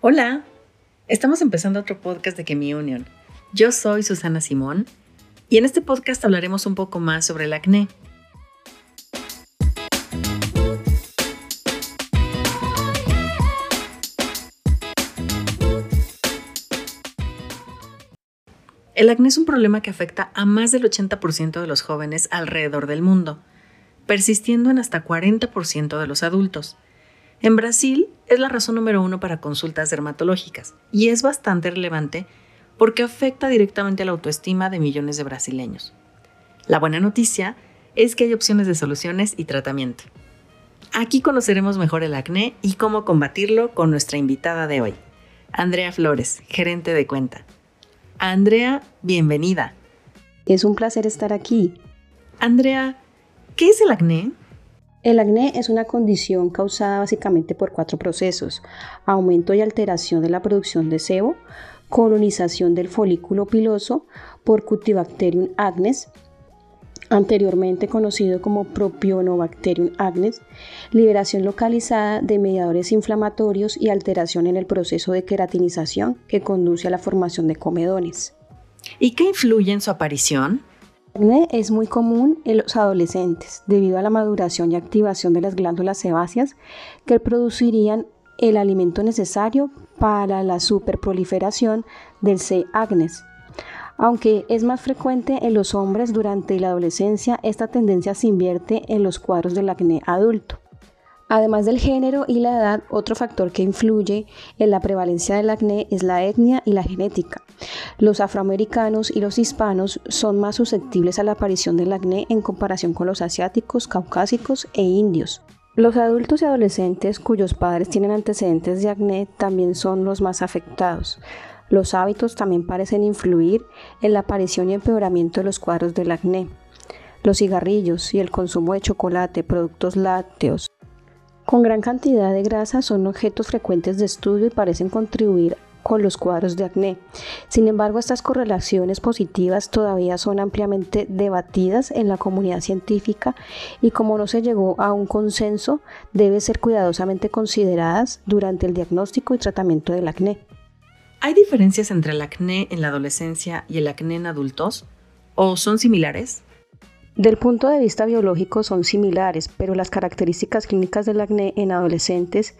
Hola, estamos empezando otro podcast de Chemi Union. Yo soy Susana Simón y en este podcast hablaremos un poco más sobre el acné. El acné es un problema que afecta a más del 80% de los jóvenes alrededor del mundo, persistiendo en hasta 40% de los adultos. En Brasil es la razón número uno para consultas dermatológicas y es bastante relevante porque afecta directamente a la autoestima de millones de brasileños. La buena noticia es que hay opciones de soluciones y tratamiento. Aquí conoceremos mejor el acné y cómo combatirlo con nuestra invitada de hoy, Andrea Flores, gerente de cuenta. Andrea, bienvenida. Es un placer estar aquí. Andrea, ¿qué es el acné? El acné es una condición causada básicamente por cuatro procesos. Aumento y alteración de la producción de sebo, colonización del folículo piloso por Cutibacterium acnes, anteriormente conocido como Propionobacterium acnes, liberación localizada de mediadores inflamatorios y alteración en el proceso de queratinización que conduce a la formación de comedones. ¿Y qué influye en su aparición? Acné es muy común en los adolescentes debido a la maduración y activación de las glándulas sebáceas que producirían el alimento necesario para la superproliferación del C. agnes. Aunque es más frecuente en los hombres durante la adolescencia, esta tendencia se invierte en los cuadros del acné adulto. Además del género y la edad, otro factor que influye en la prevalencia del acné es la etnia y la genética. Los afroamericanos y los hispanos son más susceptibles a la aparición del acné en comparación con los asiáticos, caucásicos e indios. Los adultos y adolescentes cuyos padres tienen antecedentes de acné también son los más afectados. Los hábitos también parecen influir en la aparición y empeoramiento de los cuadros del acné. Los cigarrillos y el consumo de chocolate, productos lácteos, con gran cantidad de grasa son objetos frecuentes de estudio y parecen contribuir con los cuadros de acné. Sin embargo, estas correlaciones positivas todavía son ampliamente debatidas en la comunidad científica y como no se llegó a un consenso, deben ser cuidadosamente consideradas durante el diagnóstico y tratamiento del acné. ¿Hay diferencias entre el acné en la adolescencia y el acné en adultos? ¿O son similares? Del punto de vista biológico son similares, pero las características clínicas del acné en adolescentes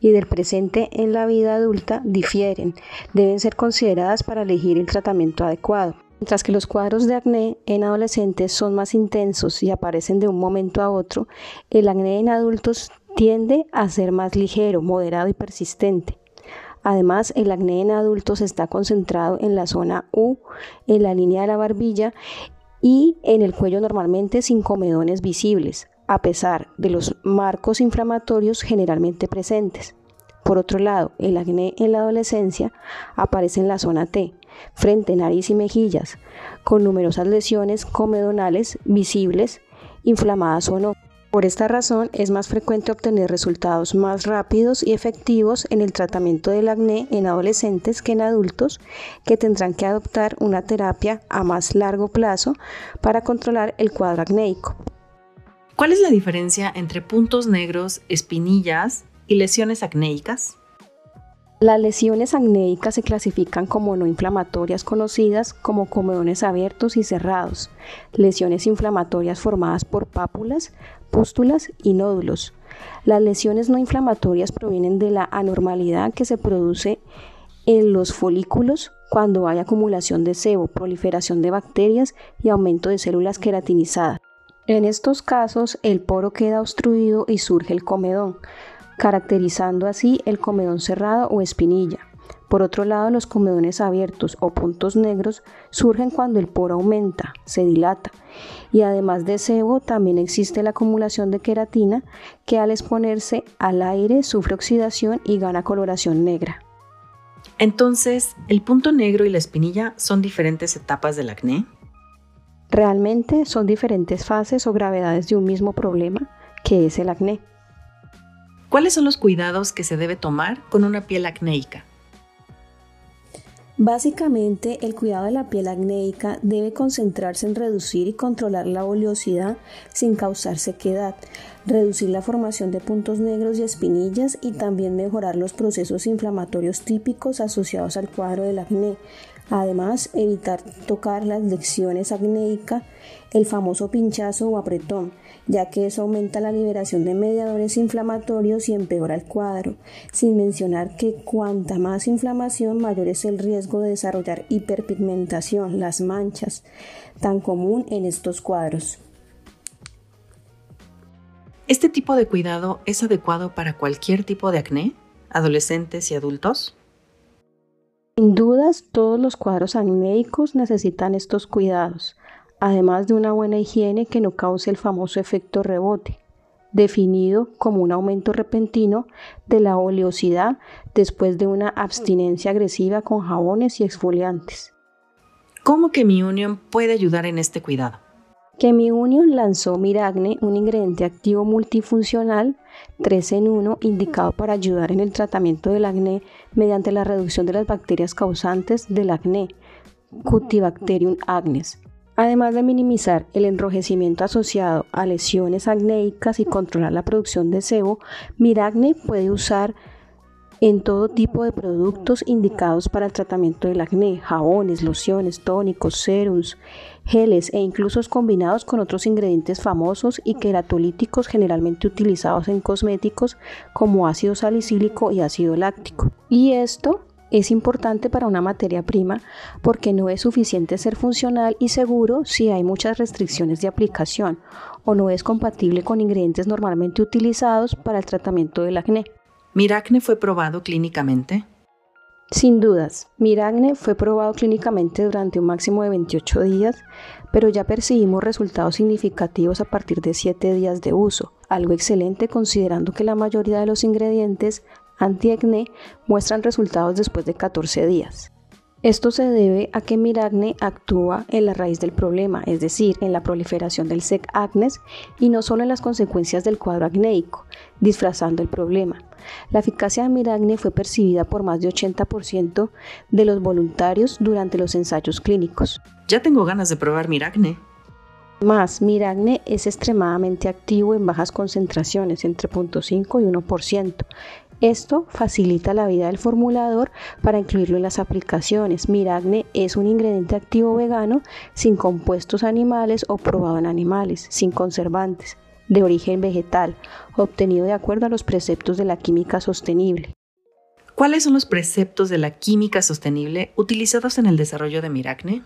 y del presente en la vida adulta difieren. Deben ser consideradas para elegir el tratamiento adecuado. Mientras que los cuadros de acné en adolescentes son más intensos y aparecen de un momento a otro, el acné en adultos tiende a ser más ligero, moderado y persistente. Además, el acné en adultos está concentrado en la zona U, en la línea de la barbilla y en el cuello normalmente sin comedones visibles, a pesar de los marcos inflamatorios generalmente presentes. Por otro lado, el acné en la adolescencia aparece en la zona T, frente, nariz y mejillas, con numerosas lesiones comedonales visibles, inflamadas o no. Por esta razón es más frecuente obtener resultados más rápidos y efectivos en el tratamiento del acné en adolescentes que en adultos que tendrán que adoptar una terapia a más largo plazo para controlar el cuadro acnéico. ¿Cuál es la diferencia entre puntos negros, espinillas y lesiones acnéicas? Las lesiones acnéicas se clasifican como no inflamatorias conocidas como comedones abiertos y cerrados, lesiones inflamatorias formadas por pápulas, pústulas y nódulos. Las lesiones no inflamatorias provienen de la anormalidad que se produce en los folículos cuando hay acumulación de sebo, proliferación de bacterias y aumento de células queratinizadas. En estos casos, el poro queda obstruido y surge el comedón, caracterizando así el comedón cerrado o espinilla. Por otro lado, los comedones abiertos o puntos negros surgen cuando el poro aumenta, se dilata. Y además de sebo, también existe la acumulación de queratina que al exponerse al aire sufre oxidación y gana coloración negra. Entonces, ¿el punto negro y la espinilla son diferentes etapas del acné? Realmente son diferentes fases o gravedades de un mismo problema, que es el acné. ¿Cuáles son los cuidados que se debe tomar con una piel acnéica? Básicamente, el cuidado de la piel acnéica debe concentrarse en reducir y controlar la oleosidad sin causar sequedad, reducir la formación de puntos negros y espinillas y también mejorar los procesos inflamatorios típicos asociados al cuadro del acné. Además, evitar tocar las lecciones acnéicas, el famoso pinchazo o apretón, ya que eso aumenta la liberación de mediadores inflamatorios y empeora el cuadro, sin mencionar que cuanta más inflamación mayor es el riesgo de desarrollar hiperpigmentación, las manchas, tan común en estos cuadros. ¿Este tipo de cuidado es adecuado para cualquier tipo de acné, adolescentes y adultos? Sin dudas, todos los cuadros acnéicos necesitan estos cuidados, además de una buena higiene que no cause el famoso efecto rebote, definido como un aumento repentino de la oleosidad después de una abstinencia agresiva con jabones y exfoliantes. ¿Cómo que mi Union puede ayudar en este cuidado? Mi Union lanzó Miragne, un ingrediente activo multifuncional 3 en 1 indicado para ayudar en el tratamiento del acné mediante la reducción de las bacterias causantes del acné, Cutibacterium acnes, Además de minimizar el enrojecimiento asociado a lesiones acnéicas y controlar la producción de sebo, Miragne puede usar en todo tipo de productos indicados para el tratamiento del acné, jabones, lociones, tónicos, serums, geles e incluso combinados con otros ingredientes famosos y queratolíticos generalmente utilizados en cosméticos como ácido salicílico y ácido láctico. Y esto es importante para una materia prima porque no es suficiente ser funcional y seguro si hay muchas restricciones de aplicación o no es compatible con ingredientes normalmente utilizados para el tratamiento del acné. ¿Miracne fue probado clínicamente? Sin dudas, Miragne fue probado clínicamente durante un máximo de 28 días, pero ya percibimos resultados significativos a partir de 7 días de uso, algo excelente considerando que la mayoría de los ingredientes antiacné muestran resultados después de 14 días. Esto se debe a que Miragne actúa en la raíz del problema, es decir, en la proliferación del sec acnes y no solo en las consecuencias del cuadro acnéico, disfrazando el problema. La eficacia de Miragne fue percibida por más de 80% de los voluntarios durante los ensayos clínicos. Ya tengo ganas de probar Miragne. Más, Miragne es extremadamente activo en bajas concentraciones, entre 0.5 y 1%, esto facilita la vida del formulador para incluirlo en las aplicaciones. Miragne es un ingrediente activo vegano sin compuestos animales o probado en animales, sin conservantes, de origen vegetal, obtenido de acuerdo a los preceptos de la química sostenible. ¿Cuáles son los preceptos de la química sostenible utilizados en el desarrollo de Miragne?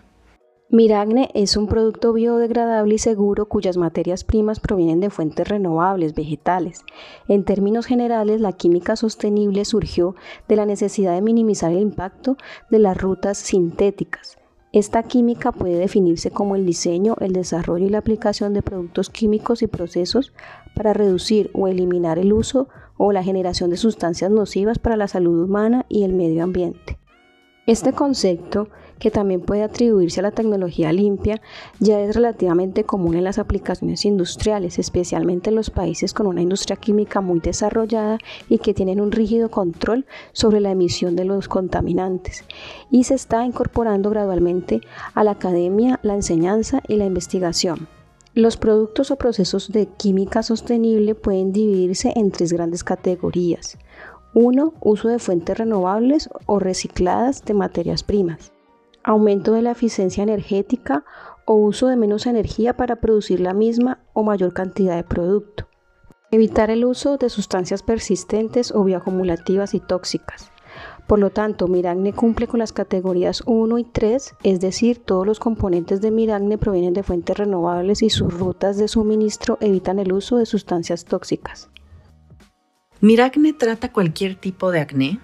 Miragne es un producto biodegradable y seguro cuyas materias primas provienen de fuentes renovables, vegetales. En términos generales, la química sostenible surgió de la necesidad de minimizar el impacto de las rutas sintéticas. Esta química puede definirse como el diseño, el desarrollo y la aplicación de productos químicos y procesos para reducir o eliminar el uso o la generación de sustancias nocivas para la salud humana y el medio ambiente. Este concepto que también puede atribuirse a la tecnología limpia, ya es relativamente común en las aplicaciones industriales, especialmente en los países con una industria química muy desarrollada y que tienen un rígido control sobre la emisión de los contaminantes. Y se está incorporando gradualmente a la academia, la enseñanza y la investigación. Los productos o procesos de química sostenible pueden dividirse en tres grandes categorías. 1. Uso de fuentes renovables o recicladas de materias primas aumento de la eficiencia energética o uso de menos energía para producir la misma o mayor cantidad de producto. Evitar el uso de sustancias persistentes o bioacumulativas y tóxicas. Por lo tanto, Miragne cumple con las categorías 1 y 3, es decir, todos los componentes de Miragne provienen de fuentes renovables y sus rutas de suministro evitan el uso de sustancias tóxicas. ¿Miragne trata cualquier tipo de acné?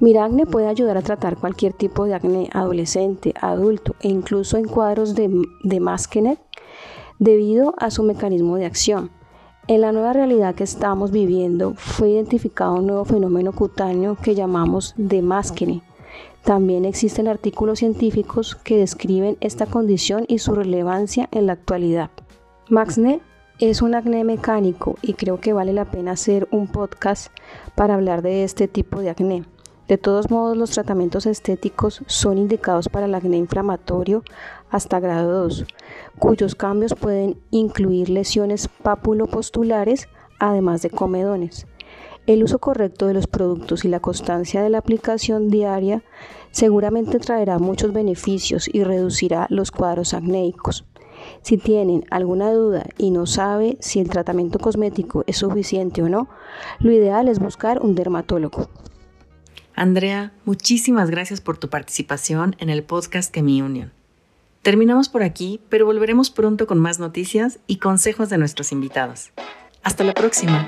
Miragne puede ayudar a tratar cualquier tipo de acné adolescente, adulto e incluso en cuadros de, de debido a su mecanismo de acción. En la nueva realidad que estamos viviendo fue identificado un nuevo fenómeno cutáneo que llamamos demasquene. También existen artículos científicos que describen esta condición y su relevancia en la actualidad. Maxne es un acné mecánico y creo que vale la pena hacer un podcast para hablar de este tipo de acné. De todos modos, los tratamientos estéticos son indicados para el acné inflamatorio hasta grado 2, cuyos cambios pueden incluir lesiones papulopostulares, además de comedones. El uso correcto de los productos y la constancia de la aplicación diaria seguramente traerá muchos beneficios y reducirá los cuadros acnéicos. Si tienen alguna duda y no sabe si el tratamiento cosmético es suficiente o no, lo ideal es buscar un dermatólogo. Andrea, muchísimas gracias por tu participación en el podcast Que Mi Union. Terminamos por aquí, pero volveremos pronto con más noticias y consejos de nuestros invitados. Hasta la próxima.